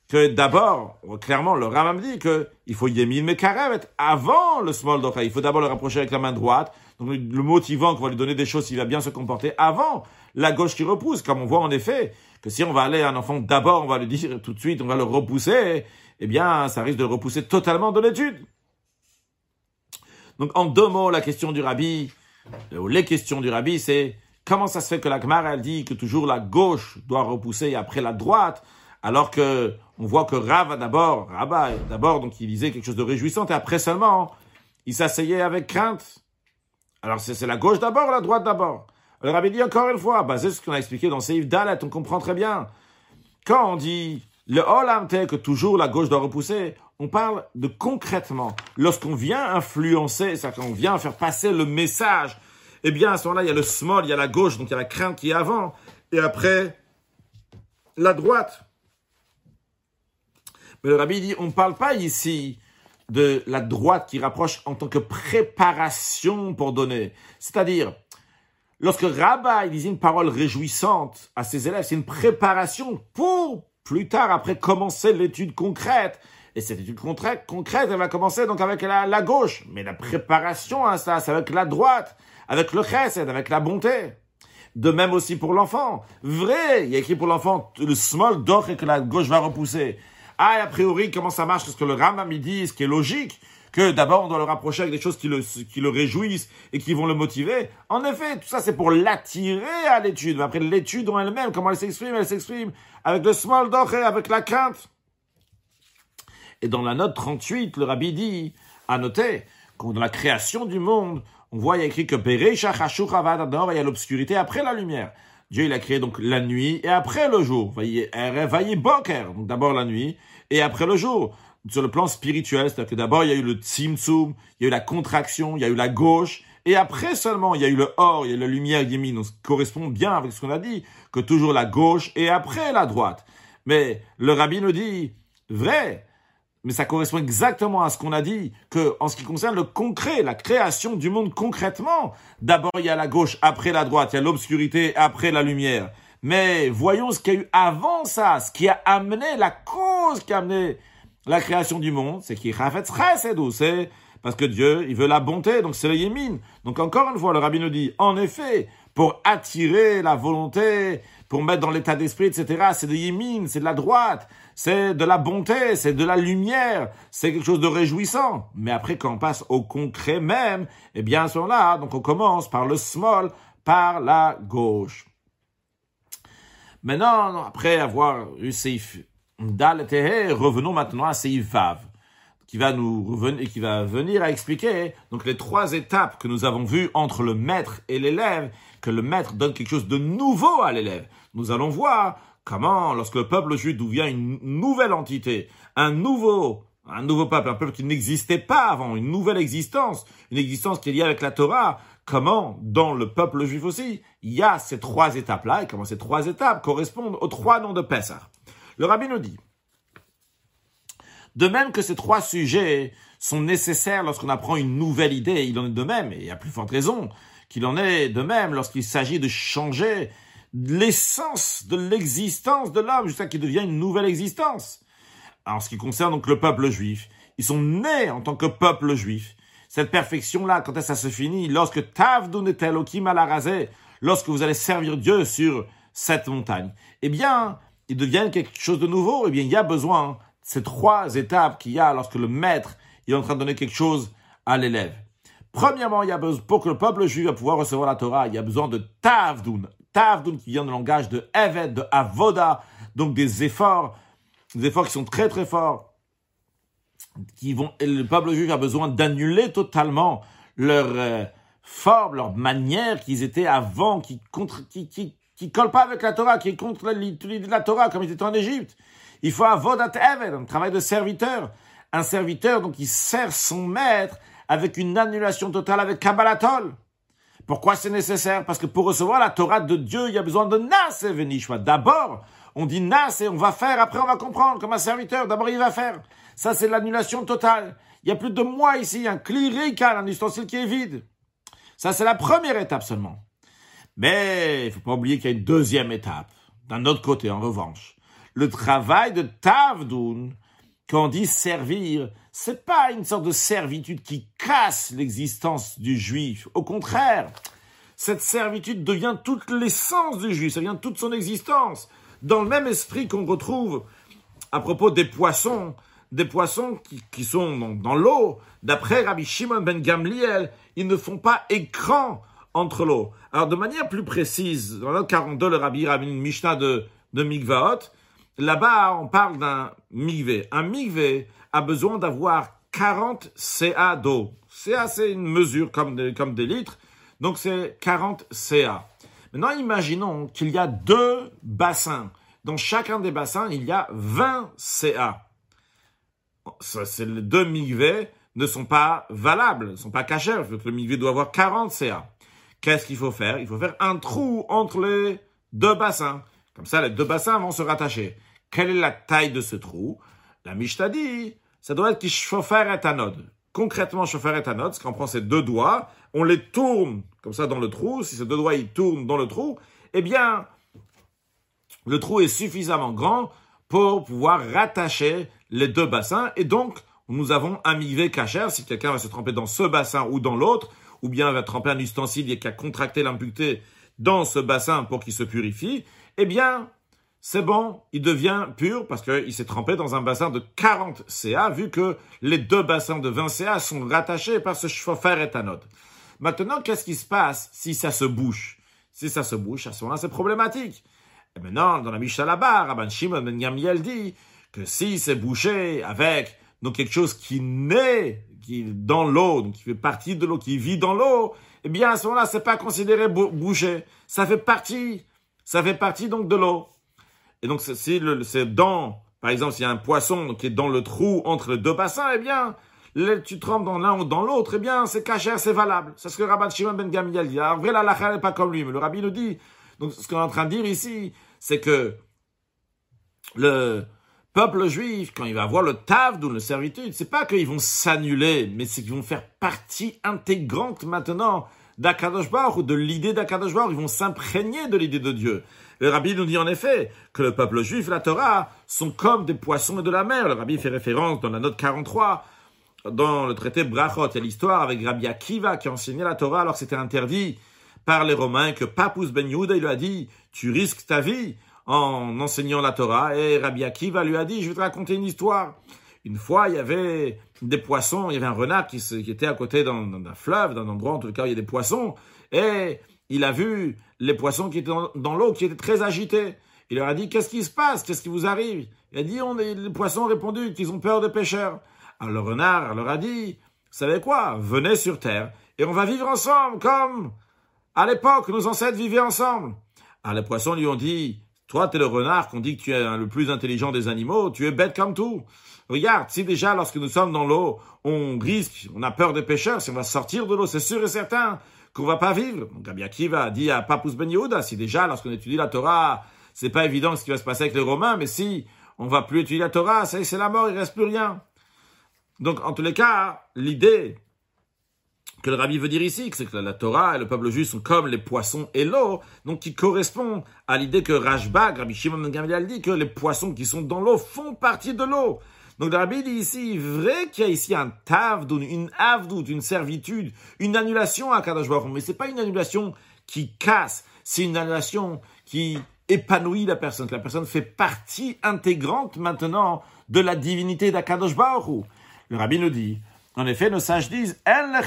que d'abord, clairement, le Rambam dit que il faut Yemin Mekarevet avant le small. Il faut d'abord le rapprocher avec la main droite. Le motivant qu'on va lui donner des choses s'il va bien se comporter avant la gauche qui repousse. Comme on voit en effet que si on va aller à un enfant d'abord, on va lui dire tout de suite, on va le repousser, eh bien, ça risque de le repousser totalement de l'étude. Donc en deux mots, la question du rabbi, ou les questions du rabbi, c'est comment ça se fait que la Gemara, elle dit que toujours la gauche doit repousser après la droite alors que on voit que Rav d'abord, Rabba d'abord, donc il disait quelque chose de réjouissant, et après seulement, il s'asseyait avec crainte. Alors c'est la gauche d'abord, la droite d'abord. Le Rabbi dit encore une fois, basé sur ce qu'on a expliqué dans Seif Dalet, on comprend très bien. Quand on dit le Olam que toujours la gauche doit repousser, on parle de concrètement. Lorsqu'on vient influencer, c'est-à-dire qu'on vient faire passer le message, eh bien à ce moment-là, il y a le small, il y a la gauche, donc il y a la crainte qui est avant, et après, la droite. Mais le rabbi dit, on ne parle pas ici de la droite qui rapproche en tant que préparation pour donner. C'est-à-dire, lorsque Rabbi disait une parole réjouissante à ses élèves, c'est une préparation pour plus tard, après commencer l'étude concrète. Et cette étude concrète, concrète elle va commencer donc avec la, gauche. Mais la préparation à ça, c'est avec la droite, avec le chesed, avec la bonté. De même aussi pour l'enfant. Vrai, il y a écrit pour l'enfant, le small d'or et que la gauche va repousser. Ah, a priori, comment ça marche? Parce que le Rambam, il dit, ce qui est logique, que d'abord on doit le rapprocher avec des choses qui le, qui le réjouissent et qui vont le motiver. En effet, tout ça c'est pour l'attirer à l'étude. Mais après l'étude en elle-même, comment elle s'exprime? Elle s'exprime avec le small et avec la crainte. Et dans la note 38, le rabbi dit, à noter, que dans la création du monde, on voit, il y a écrit que il y a l'obscurité après la lumière. Dieu, il a créé donc la nuit et après le jour. Donc d'abord la nuit et après le jour. Sur le plan spirituel, c'est-à-dire que d'abord il y a eu le tzimtzum, il y a eu la contraction, il y a eu la gauche, et après seulement il y a eu le or, il y a eu la lumière yémine. Donc ça correspond bien avec ce qu'on a dit, que toujours la gauche et après la droite. Mais le rabbi nous dit, vrai, mais ça correspond exactement à ce qu'on a dit, que en ce qui concerne le concret, la création du monde concrètement, d'abord il y a la gauche, après la droite, il y a l'obscurité, après la lumière. Mais voyons ce qu'il y a eu avant ça, ce qui a amené, la cause qui a amené la création du monde, c'est qui c'est parce que Dieu, il veut la bonté, donc c'est le yémine. Donc encore une fois, le rabbin nous dit, en effet, pour attirer la volonté, pour mettre dans l'état d'esprit, etc., c'est de yémine, c'est de la droite, c'est de la bonté, c'est de la lumière, c'est quelque chose de réjouissant. Mais après, quand on passe au concret même, eh bien, à ce moment-là, donc on commence par le small, par la gauche. Maintenant, après avoir eu Dal revenons maintenant à Seif Vav, qui va nous revenir, qui va venir à expliquer donc les trois étapes que nous avons vues entre le maître et l'élève, que le maître donne quelque chose de nouveau à l'élève. Nous allons voir Comment, lorsque le peuple juif devient une nouvelle entité, un nouveau, un nouveau peuple, un peuple qui n'existait pas avant, une nouvelle existence, une existence qui est liée avec la Torah, comment, dans le peuple juif aussi, il y a ces trois étapes-là, et comment ces trois étapes correspondent aux trois noms de Pessah. Le rabbin nous dit, de même que ces trois sujets sont nécessaires lorsqu'on apprend une nouvelle idée, il en est de même, et a plus forte raison qu'il en est de même lorsqu'il s'agit de changer l'essence de l'existence de l'homme jusqu'à qu'il devienne une nouvelle existence. En ce qui concerne donc le peuple juif, ils sont nés en tant que peuple juif. Cette perfection-là, quand est-ce que ça se finit? Lorsque Tavdun et Elohim lorsque vous allez servir Dieu sur cette montagne, eh bien, ils deviennent quelque chose de nouveau. Eh bien, il y a besoin de ces trois étapes qu'il y a lorsque le maître est en train de donner quelque chose à l'élève. Premièrement, il y a besoin, pour que le peuple juif va pouvoir recevoir la Torah, il y a besoin de Tavdun, Tavdun qui vient du langage de Eved, de Avoda, donc des efforts, des efforts qui sont très très forts, qui vont, le peuple juif a besoin d'annuler totalement leur euh, forme, leur manière qu'ils étaient avant, qui contre, qui, qui, qui collent pas avec la Torah, qui est contre l'idée de la Torah comme ils étaient en Égypte. Il faut Avodat Eved, un travail de serviteur. Un serviteur, donc, qui sert son maître avec une annulation totale avec Kabbalatol. Pourquoi c'est nécessaire? Parce que pour recevoir la Torah de Dieu, il y a besoin de Nas et Venishma. D'abord, on dit Nas et on va faire, après on va comprendre comme un serviteur. D'abord, il va faire. Ça, c'est l'annulation totale. Il y a plus de moi ici, un clirical, un ustensile qui est vide. Ça, c'est la première étape seulement. Mais il faut pas oublier qu'il y a une deuxième étape. D'un autre côté, en revanche, le travail de Tavdoun, quand on dit servir, c'est pas une sorte de servitude qui casse l'existence du juif. Au contraire, cette servitude devient toute l'essence du juif, ça devient toute son existence. Dans le même esprit qu'on retrouve à propos des poissons, des poissons qui, sont dans, l'eau, d'après Rabbi Shimon ben Gamliel, ils ne font pas écran entre l'eau. Alors de manière plus précise, dans le 42, le Rabbi Rabbi Mishnah de, de Mikvaot, là-bas on parle d'un mikvé. Un mikvé a besoin d'avoir 40 CA d'eau. CA c'est une mesure comme des, comme des litres, donc c'est 40 CA. Maintenant imaginons qu'il y a deux bassins. Dans chacun des bassins, il y a 20 CA c'est les deux migvés ne sont pas valables, ne sont pas cachés. Le migvé doit avoir 40 CA. Qu'est-ce qu'il faut faire? Il faut faire un trou entre les deux bassins. Comme ça, les deux bassins vont se rattacher. Quelle est la taille de ce trou? La Mishnah dit, ça doit être chauffer et anode. Concrètement, chauffer et anode, c'est qu'on prend ces deux doigts, on les tourne comme ça dans le trou. Si ces deux doigts ils tournent dans le trou, eh bien, le trou est suffisamment grand pour pouvoir rattacher les deux bassins. Et donc, nous avons un mivé cachère. Si quelqu'un va se tremper dans ce bassin ou dans l'autre, ou bien va tremper un ustensile et a contracté l'impureté dans ce bassin pour qu'il se purifie, eh bien, c'est bon, il devient pur parce qu'il s'est trempé dans un bassin de 40 CA, vu que les deux bassins de 20 CA sont rattachés par ce chauffer éthanol. Maintenant, qu'est-ce qui se passe si ça se bouche? Si ça se bouche, à ce moment-là, c'est problématique. Et maintenant, dans la Mishnah là-bas, Rabban Shimon Ben Yamiel dit que si c'est bouché avec donc quelque chose qui naît qui dans l'eau, donc qui fait partie de l'eau, qui vit dans l'eau, eh bien à ce moment-là, c'est pas considéré bouché. Ça fait partie, ça fait partie donc de l'eau. Et donc si c'est dans, par exemple, s'il y a un poisson qui est dans le trou entre les deux bassins, eh bien tu trempes dans l'un ou dans l'autre, eh bien c'est cachère, c'est valable. C'est ce que Rabbi Shimon ben Gamliel dit. Alors vrai, la n'est pas comme lui, mais le rabbi nous dit. Donc ce qu'on est en train de dire ici, c'est que le peuple juif, quand il va avoir le taf ou le servitude, c'est pas qu'ils vont s'annuler, mais c'est qu'ils vont faire partie intégrante maintenant d'Akadosh ou de l'idée d'Akadosh Ils vont s'imprégner de l'idée de Dieu. Le rabbi nous dit en effet que le peuple juif, la Torah, sont comme des poissons de la mer. Le rabbi fait référence dans la note 43, dans le traité Brachot. Il y a l'histoire avec Rabbi Akiva qui enseignait la Torah alors c'était interdit par les Romains que Papus Ben Yehuda, il lui a dit, tu risques ta vie en enseignant la Torah. Et Rabbi Akiva lui a dit, je vais te raconter une histoire. Une fois, il y avait des poissons, il y avait un renard qui, était à côté d'un fleuve, d'un endroit, en tout cas, il y a des poissons. Et il a vu les poissons qui étaient dans, l'eau, qui étaient très agités. Il leur a dit, qu'est-ce qui se passe? Qu'est-ce qui vous arrive? Il a dit, les poissons ont répondu qu'ils ont peur des pêcheurs. Alors le renard leur a dit, vous savez quoi? Venez sur terre et on va vivre ensemble comme à l'époque nos ancêtres vivaient ensemble. Alors les poissons lui ont dit, toi, tu es le renard qu'on dit que tu es le plus intelligent des animaux, tu es bête comme tout. Regarde, si déjà lorsque nous sommes dans l'eau, on risque, on a peur des pêcheurs, si on va sortir de l'eau, c'est sûr et certain qu'on va pas vivre. Donc Rabbi Akiva dit à Papus Ben Yehuda, si déjà lorsqu'on étudie la Torah, c'est pas évident ce qui va se passer avec les Romains, mais si on va plus étudier la Torah, c'est la mort, il reste plus rien. Donc en tous les cas, l'idée que le rabbi veut dire ici, c'est que la Torah et le peuple juif sont comme les poissons et l'eau, donc qui correspond à l'idée que Rashbag, Rabbi Shimon ben Gamliel dit que les poissons qui sont dans l'eau font partie de l'eau. Donc le rabbi dit ici, vrai qu'il y a ici un tavdoun, une avdout, une servitude, une annulation à Kadosh Baruch mais c'est pas une annulation qui casse, c'est une annulation qui épanouit la personne, que la personne fait partie intégrante maintenant de la divinité d'Akadosh Baruch Le rabbi nous dit, en effet, nos sages disent ben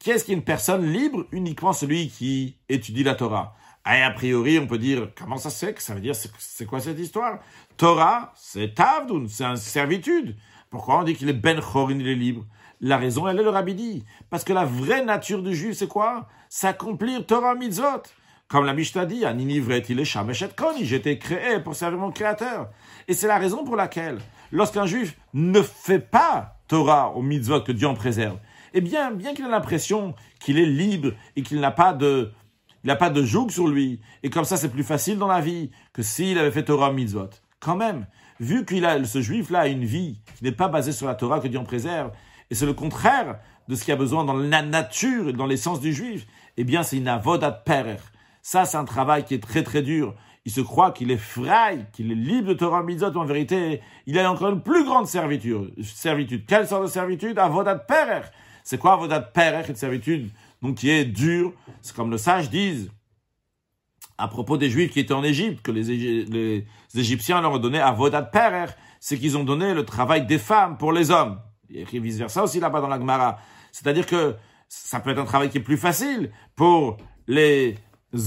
Qu'est-ce qu'une personne libre Uniquement celui qui étudie la Torah? Et a priori, on peut dire comment ça se fait ça veut dire c'est quoi cette histoire? Torah, c'est tavdun, c'est une servitude. Pourquoi on dit qu'il est ben chorin, il est libre? La raison, elle est le rabbi dit. Parce que la vraie nature du juif, c'est quoi? S'accomplir Torah mitzvot. Comme la Mishnah dit, il est koni, j'étais créé pour servir mon créateur. Et c'est la raison pour laquelle, lorsqu'un juif ne fait pas Torah au mitzvot que Dieu en préserve, eh bien, bien qu'il ait l'impression qu'il est libre et qu'il n'a pas de, il n'a pas de joug sur lui, et comme ça c'est plus facile dans la vie que s'il avait fait Torah mitzvot. Quand même, vu qu'il a, ce juif-là a une vie qui n'est pas basée sur la Torah que Dieu en préserve, et c'est le contraire de ce qu'il a besoin dans la nature et dans l'essence du juif, eh bien, c'est une avodat perer. Ça, c'est un travail qui est très très dur. Il se croit qu'il est frei, qu'il est libre de Torah Mitzot, en vérité, il a encore une plus grande servitude. servitude. Quelle sorte de servitude? Avodat perer. C'est quoi Avodat perer, une servitude? Donc qui est dure C'est comme le sage disent à propos des Juifs qui étaient en Égypte, que les, Égyptiens leur ont donné Avodat perer, c'est qu'ils ont donné le travail des femmes pour les hommes. Et vice versa aussi là-bas dans la Gemara. C'est-à-dire que ça peut être un travail qui est plus facile pour les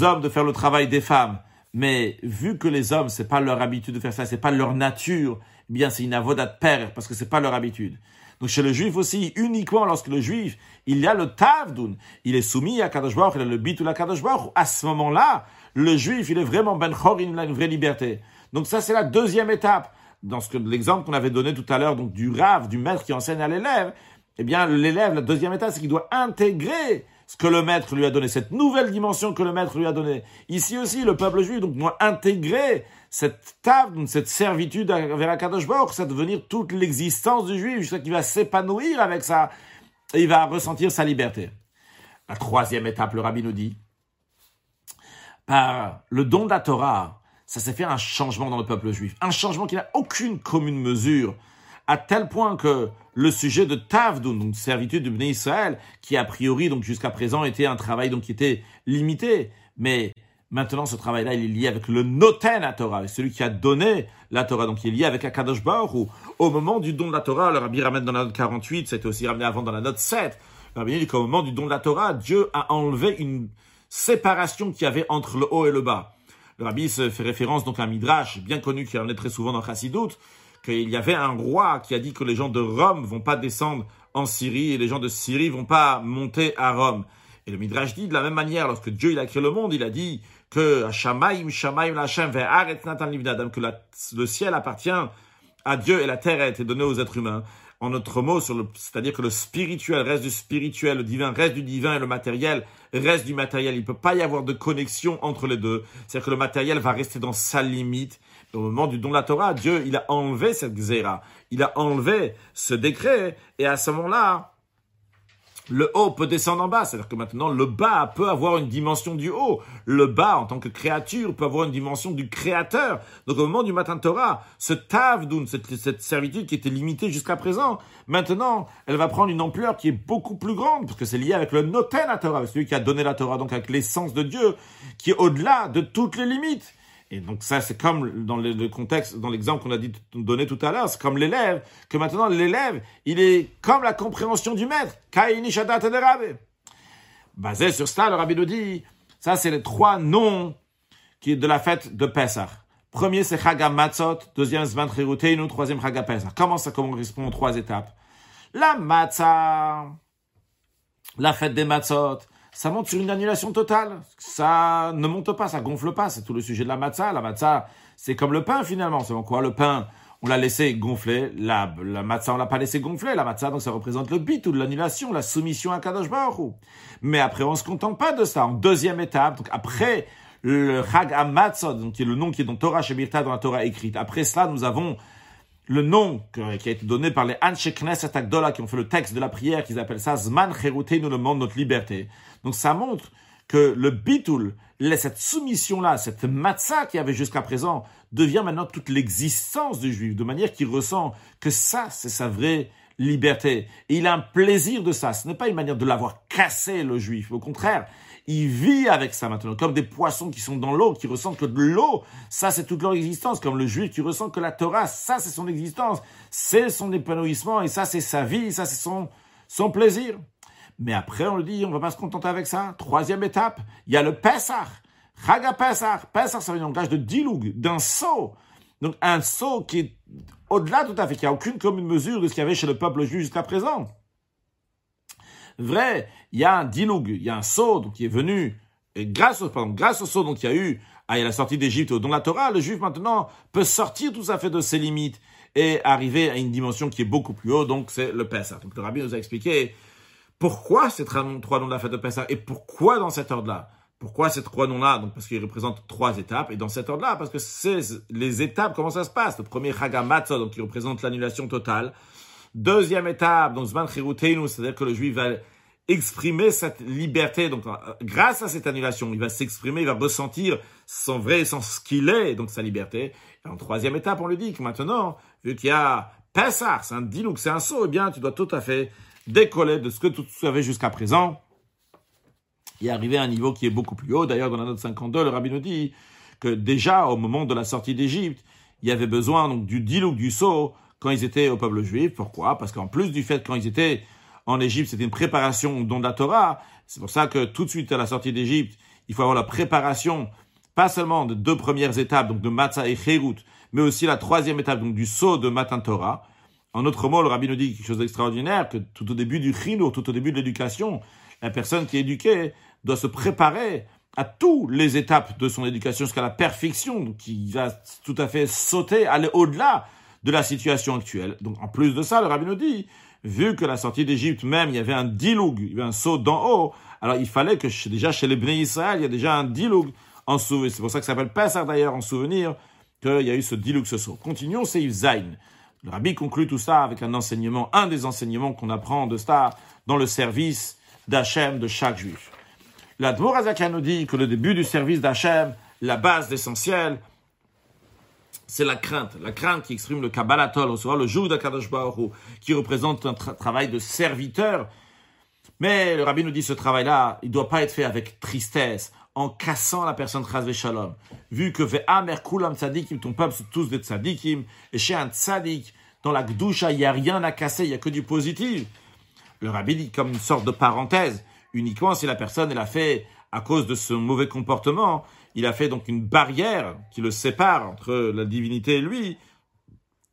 hommes de faire le travail des femmes. Mais vu que les hommes, c'est pas leur habitude de faire ça, c'est pas leur nature, eh bien c'est une avodat père parce que c'est pas leur habitude. Donc chez le juif aussi, uniquement lorsque le juif, il y a le tavdun, il est soumis à Kadosh Baruch, il a le bitul à Kadosh Baruch, à ce moment-là, le juif, il est vraiment ben il a une vraie liberté. Donc ça, c'est la deuxième étape. Dans ce que, l'exemple qu'on avait donné tout à l'heure, donc du rave, du maître qui enseigne à l'élève, eh bien, l'élève, la deuxième étape, c'est qu'il doit intégrer ce que le maître lui a donné, cette nouvelle dimension que le maître lui a donnée. Ici aussi, le peuple juif donc, doit intégrer cette table, cette servitude vers Akadosh Baruch, ça devenir toute l'existence du juif, jusqu'à qu'il va s'épanouir avec ça, et il va ressentir sa liberté. La troisième étape, le rabbi nous dit, par le don de la Torah, ça s'est fait un changement dans le peuple juif, un changement qui n'a aucune commune mesure à tel point que le sujet de Tavdun, donc servitude de Bnei Israël, qui a priori, donc jusqu'à présent, était un travail donc qui était limité, mais maintenant ce travail-là, il est lié avec le Noten à Torah, celui qui a donné la Torah, donc il est lié avec Akadosh Baruch, ou au moment du don de la Torah, le Rabbi ramène dans la note 48, c'était aussi ramené avant dans la note 7, le Rabbi dit qu'au moment du don de la Torah, Dieu a enlevé une séparation qu'il y avait entre le haut et le bas. Le Rabbi se fait référence donc à Midrash, bien connu qui en est très souvent dans Chassidut, qu'il y avait un roi qui a dit que les gens de Rome vont pas descendre en Syrie et les gens de Syrie vont pas monter à Rome. Et le Midrash dit de la même manière, lorsque Dieu il a créé le monde, il a dit que Shamaim, Shamaim, que le ciel appartient à Dieu et la terre a été donnée aux êtres humains. En autre mot, c'est-à-dire que le spirituel reste du spirituel, le divin reste du divin et le matériel reste du matériel. Il ne peut pas y avoir de connexion entre les deux. C'est-à-dire que le matériel va rester dans sa limite au moment du don de la Torah, Dieu, il a enlevé cette xéra, il a enlevé ce décret, et à ce moment-là, le haut peut descendre en bas, c'est-à-dire que maintenant le bas peut avoir une dimension du haut. Le bas, en tant que créature, peut avoir une dimension du créateur. Donc au moment du matin Torah, ce tavdoun, cette, cette servitude qui était limitée jusqu'à présent, maintenant, elle va prendre une ampleur qui est beaucoup plus grande, parce que c'est lié avec le noten à Torah, celui qui a donné la Torah, donc avec l'essence de Dieu, qui est au-delà de toutes les limites. Et donc ça, c'est comme dans le, contexte, dans l'exemple qu'on a donné tout à l'heure, c'est comme l'élève, que maintenant l'élève, il est comme la compréhension du maître. Basé sur cela, le rabbi nous dit, ça c'est les trois noms qui de la fête de Pessah. Premier, c'est Chaga Matzot. Deuxième, Zman Chiruteinu. Troisième, Chaga Pessah. Comment ça correspond aux trois étapes? La Matzah, la fête des Matzot, ça monte sur une annulation totale. Ça ne monte pas, ça gonfle pas. C'est tout le sujet de la matzah. La matzah, c'est comme le pain finalement. C'est quoi le pain On l'a laissé gonfler. La, la matzah, on l'a pas laissé gonfler. La matzah, donc ça représente le bit ou l'annulation, la soumission à Kadosh Baruch Mais après, on se contente pas de ça. En deuxième étape, donc après le Chag donc qui est le nom qui est dans Torah Shebirta, dans la Torah écrite. Après cela, nous avons le nom qui a été donné par les Anshe Knesset Agdola qui ont fait le texte de la prière, qu'ils appellent ça Zman nous demande notre liberté. Donc ça montre que le bitul, cette soumission-là, cette matzah qu'il y avait jusqu'à présent, devient maintenant toute l'existence du juif, de manière qu'il ressent que ça, c'est sa vraie liberté. Et il a un plaisir de ça. Ce n'est pas une manière de l'avoir cassé, le juif. Au contraire, il vit avec ça maintenant, comme des poissons qui sont dans l'eau, qui ressentent que de l'eau, ça c'est toute leur existence, comme le juif qui ressent que la Torah, ça c'est son existence, c'est son épanouissement, et ça c'est sa vie, ça c'est son, son plaisir. Mais après, on le dit, on va pas se contenter avec ça. Troisième étape, il y a le Pesach. Chaga Pesach. Pesach, ça veut dire un langage de diloug, d'un saut. Donc, un saut qui est au-delà tout à fait, qui a aucune commune mesure de ce qu'il y avait chez le peuple juif jusqu'à présent. Vrai, il y a un diloug, il y a un saut, qui est venu, et grâce au, pardon, grâce au saut, donc il y a eu, à la sortie d'Égypte, dont la Torah, le juif maintenant peut sortir tout à fait de ses limites et arriver à une dimension qui est beaucoup plus haut, donc c'est le Pesach. Donc le rabbi nous a expliqué pourquoi ces trois noms de la fête de Pessah et pourquoi dans cet ordre-là? Pourquoi ces trois noms-là? Donc parce qu'ils représentent trois étapes et dans cet ordre-là parce que c'est les étapes comment ça se passe? Le premier Chagamatzah donc qui représente l'annulation totale. Deuxième étape, donc Zman c'est-à-dire que le juif va exprimer cette liberté. Donc, euh, grâce à cette annulation, il va s'exprimer, il va ressentir son vrai sens qu'il est, donc sa liberté. Et en troisième étape, on lui dit que maintenant, vu qu'il y a Pessah, c'est un dilouk, c'est un saut, eh bien, tu dois tout à fait décoller de ce que tu savais jusqu'à présent et arriver à un niveau qui est beaucoup plus haut. D'ailleurs, dans la note 52, le rabbi nous dit que déjà, au moment de la sortie d'Égypte, il y avait besoin donc du dilouk, du saut, quand ils étaient au peuple juif. Pourquoi? Parce qu'en plus du fait, quand ils étaient en Égypte, c'était une préparation don de la Torah. C'est pour ça que tout de suite à la sortie d'Égypte, il faut avoir la préparation, pas seulement de deux premières étapes, donc de Matzah et Cherut, mais aussi la troisième étape, donc du saut de Matan Torah. En autre mot, le rabbi nous dit quelque chose d'extraordinaire, que tout au début du chinour, tout au début de l'éducation, la personne qui est éduquée doit se préparer à toutes les étapes de son éducation jusqu'à la perfection, qui va tout à fait sauter, aller au-delà de la situation actuelle. Donc, en plus de ça, le rabbi nous dit, vu que la sortie d'Égypte même, il y avait un diloug, il y avait un saut d'en haut, alors il fallait que déjà chez les Bnei Israël, il y a déjà un diloug en souvenir. C'est pour ça que ça s'appelle Pessah d'ailleurs, en souvenir qu'il y a eu ce diloug, ce saut. Continuons, c'est Zayn. Le rabbi conclut tout ça avec un enseignement, un des enseignements qu'on apprend de ça dans le service d'Hachem de chaque juif. L'Admor nous dit que le début du service d'Hachem, la base essentielle, c'est la crainte. La crainte qui exprime le Kabbalatol, sera le jour d'Akadosh qui représente un travail de serviteur. Mais le rabbi nous dit ce travail-là, il ne doit pas être fait avec tristesse, en cassant la personne Chazve Shalom. Vu que Ve'amer Kulam Tzadikim, ton peuple sont tous des Tzadikim, et chez un Tzadik, dans la Gdusha, il n'y a rien à casser, il n'y a que du positif. Le rabbi dit comme une sorte de parenthèse, uniquement si la personne, elle a fait, à cause de ce mauvais comportement, il a fait donc une barrière qui le sépare entre la divinité et lui.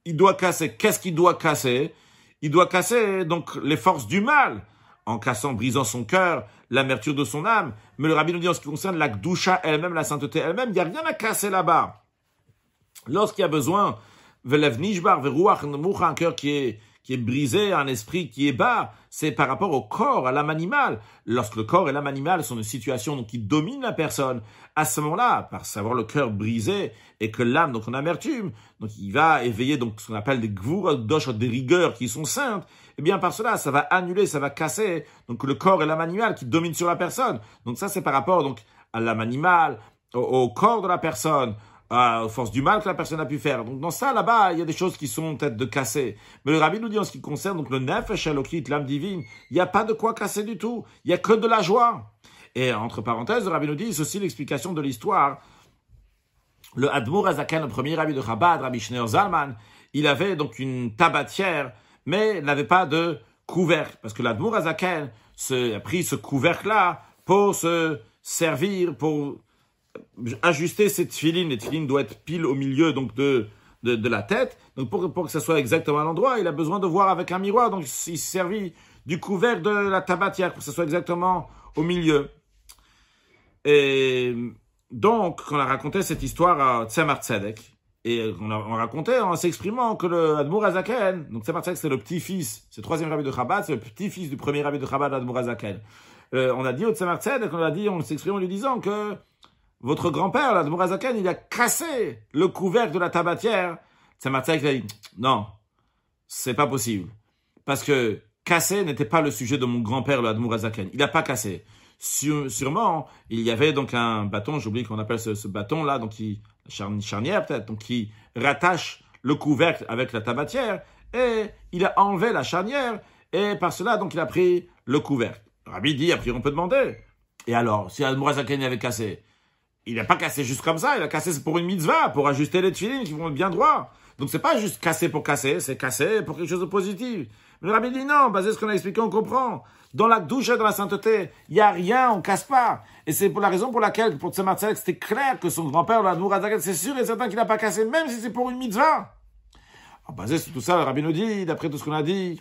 Il doit casser. Qu'est-ce qu'il doit casser? Il doit casser donc les forces du mal en cassant, brisant son cœur, l'amertume de son âme. Mais le rabbi nous dit en ce qui concerne la gdusha elle-même, la sainteté elle-même, il n'y a rien à casser là-bas. Lorsqu'il y a besoin, un cœur qui est qui est brisé, un esprit qui est bas, c'est par rapport au corps, à l'âme animale. Lorsque le corps et l'âme animale sont une situation donc, qui domine la personne, à ce moment-là, par savoir le cœur brisé et que l'âme, donc en amertume, donc il va éveiller donc ce qu'on appelle des gvurot des rigueurs qui sont saintes, et eh bien par cela, ça va annuler, ça va casser donc le corps et l'âme animale qui dominent sur la personne. Donc ça, c'est par rapport donc à l'âme animale, au corps de la personne, aux forces du mal que la personne a pu faire. Donc dans ça, là-bas, il y a des choses qui sont peut-être de casser. Mais le rabbi nous dit en ce qui concerne donc le nefesh elokit, l'âme divine, il n'y a pas de quoi casser du tout. Il n'y a que de la joie. Et entre parenthèses, le rabbi nous dit, c'est aussi l'explication de l'histoire. Le Admour Azaken, le premier rabbi de Chabad, Rabbi Schneur Zalman, il avait donc une tabatière, mais n'avait pas de couvercle. Parce que l'Admour Azaken a pris ce couvercle-là pour se servir, pour ajuster cette filine, les filine doit être pile au milieu donc de, de, la tête. Donc pour, que ça soit exactement à l'endroit, il a besoin de voir avec un miroir. Donc il s'est servi du couvercle de la tabatière pour que ça soit exactement au milieu. Et donc, on a raconté cette histoire à Tzemar Tzedek, et on a, on racontait en s'exprimant que le Admour Azaken, donc Tzemar Tzedek c'est le petit-fils, c'est le troisième rabbi de Chabad, c'est le petit-fils du premier rabbi de Chabad, Admour Azaken. Euh, on a dit au Tzemar Tzedek, on a dit, on s'exprime en lui disant que votre grand-père, la Mourazaken, il a cassé le couvercle de la tabatière. Qui a dit, non, c'est pas possible. Parce que casser n'était pas le sujet de mon grand-père, le Admourazaken. Il n'a pas cassé. sûrement, il y avait donc un bâton, j'oublie qu'on appelle ce, bâton-là, donc qui, charnière peut-être, donc qui rattache le couvercle avec la tabatière, et il a enlevé la charnière, et par cela, donc il a pris le couvercle. Rabbi dit, après on peut demander. Et alors, si Admourazaken avait cassé, il n'a pas cassé juste comme ça, il a cassé pour une mitzvah, pour ajuster les tefilines qui vont bien droits. Donc c'est pas juste casser pour casser, c'est casser pour quelque chose de positif. Mais le rabbi dit non, basé sur ce qu'on a expliqué, on comprend. Dans la douche et dans la sainteté, il n'y a rien, on casse pas. Et c'est pour la raison pour laquelle, pour Tzemar c'était clair que son grand-père, la Nourazaket, c'est sûr et certain qu'il n'a pas cassé, même si c'est pour une mitzvah. Alors, basé sur tout ça, le rabbi nous dit, d'après tout ce qu'on a dit,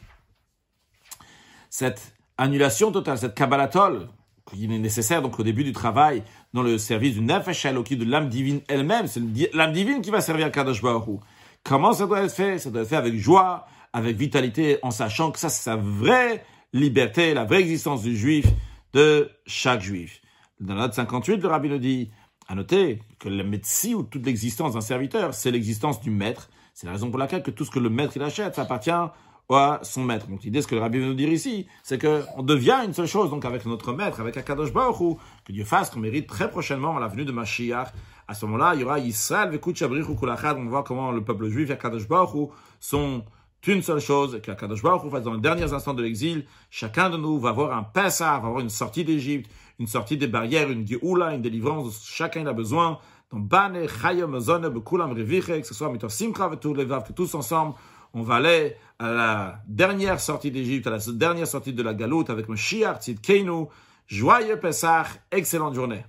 cette annulation totale, cette kabbalatol, qui est nécessaire donc au début du travail dans le service du nefesh de l'âme divine elle-même. C'est l'âme divine qui va servir Kadosh Baruch Comment ça doit être fait? Ça doit être fait avec joie, avec vitalité, en sachant que ça c'est sa vraie liberté, la vraie existence du juif, de chaque juif. Dans la note 58, le rabbi nous dit, à noter que le médecin ou toute l'existence d'un serviteur, c'est l'existence du maître. C'est la raison pour laquelle que tout ce que le maître il achète, ça appartient à son maître. Donc l'idée, ce que le rabbi veut nous dire ici, c'est que on devient une seule chose, donc avec notre maître, avec Akadosh Baruch Hu, que Dieu fasse qu'on mérite très prochainement la venue de Mashiach. À ce moment-là, il y aura Israël, Vekut Shabrich Kulachad, on va voir comment le peuple juif et Akadosh Baruch Hu sont une seule chose, que Akadosh Baruch Hu fasse dans les derniers instants de l'exil, chacun de nous va avoir un Pessah, va avoir une sortie d'Égypte, une sortie des barrières, une une délivrance, chacun a besoin. Donc, Bane, Chayam, Zone, Bekulam, Reviche, que ce soit Mitor Simcha, que tous ensemble, on va aller à la dernière sortie d'Égypte, à la dernière sortie de la galoute avec Mashiach, Tzidkeinu. Joyeux Pessah, excellente journée.